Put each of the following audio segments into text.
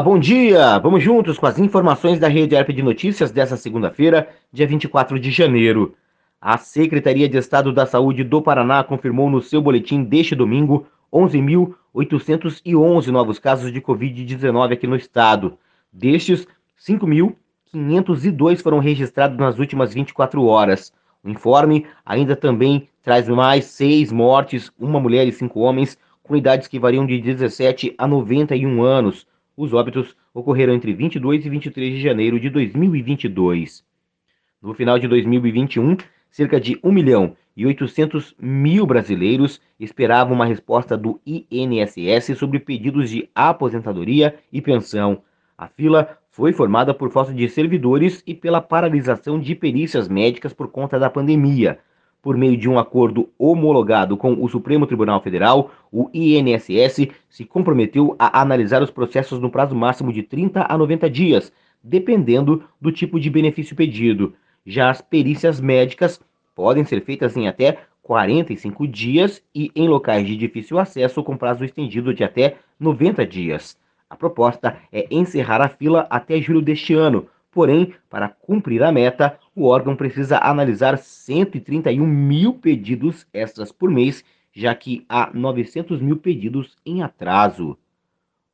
Bom dia! Vamos juntos com as informações da Rede Arp de Notícias dessa segunda-feira, dia 24 de janeiro. A Secretaria de Estado da Saúde do Paraná confirmou no seu boletim deste domingo 11.811 novos casos de Covid-19 aqui no estado. Destes, 5.502 foram registrados nas últimas 24 horas. O informe ainda também traz mais seis mortes, uma mulher e cinco homens, com idades que variam de 17 a 91 anos. Os óbitos ocorreram entre 22 e 23 de janeiro de 2022. No final de 2021, cerca de 1 milhão e 800 mil brasileiros esperavam uma resposta do INSS sobre pedidos de aposentadoria e pensão. A fila foi formada por falta de servidores e pela paralisação de perícias médicas por conta da pandemia por meio de um acordo homologado com o Supremo Tribunal Federal, o INSS se comprometeu a analisar os processos no prazo máximo de 30 a 90 dias, dependendo do tipo de benefício pedido. Já as perícias médicas podem ser feitas em até 45 dias e em locais de difícil acesso com prazo estendido de até 90 dias. A proposta é encerrar a fila até julho deste ano, Porém, para cumprir a meta, o órgão precisa analisar 131 mil pedidos extras por mês, já que há 900 mil pedidos em atraso.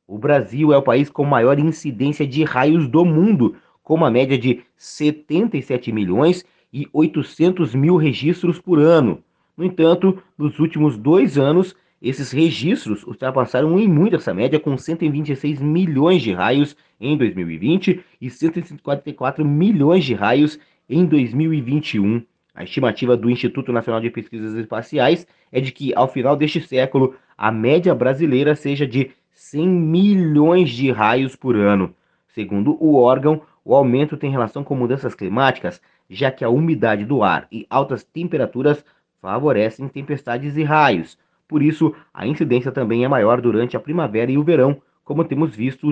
O Brasil é o país com maior incidência de raios do mundo, com uma média de 77 milhões e 800 mil registros por ano. No entanto, nos últimos dois anos, esses registros ultrapassaram em muito essa média, com 126 milhões de raios em 2020 e 154 milhões de raios em 2021. A estimativa do Instituto Nacional de Pesquisas Espaciais é de que, ao final deste século, a média brasileira seja de 100 milhões de raios por ano. Segundo o órgão, o aumento tem relação com mudanças climáticas, já que a umidade do ar e altas temperaturas favorecem tempestades e raios. Por isso, a incidência também é maior durante a primavera e o verão, como temos visto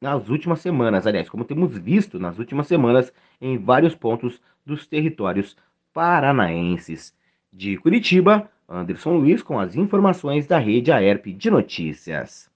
nas últimas semanas, aliás, como temos visto nas últimas semanas em vários pontos dos territórios paranaenses. De Curitiba, Anderson Luiz com as informações da Rede AERP de Notícias.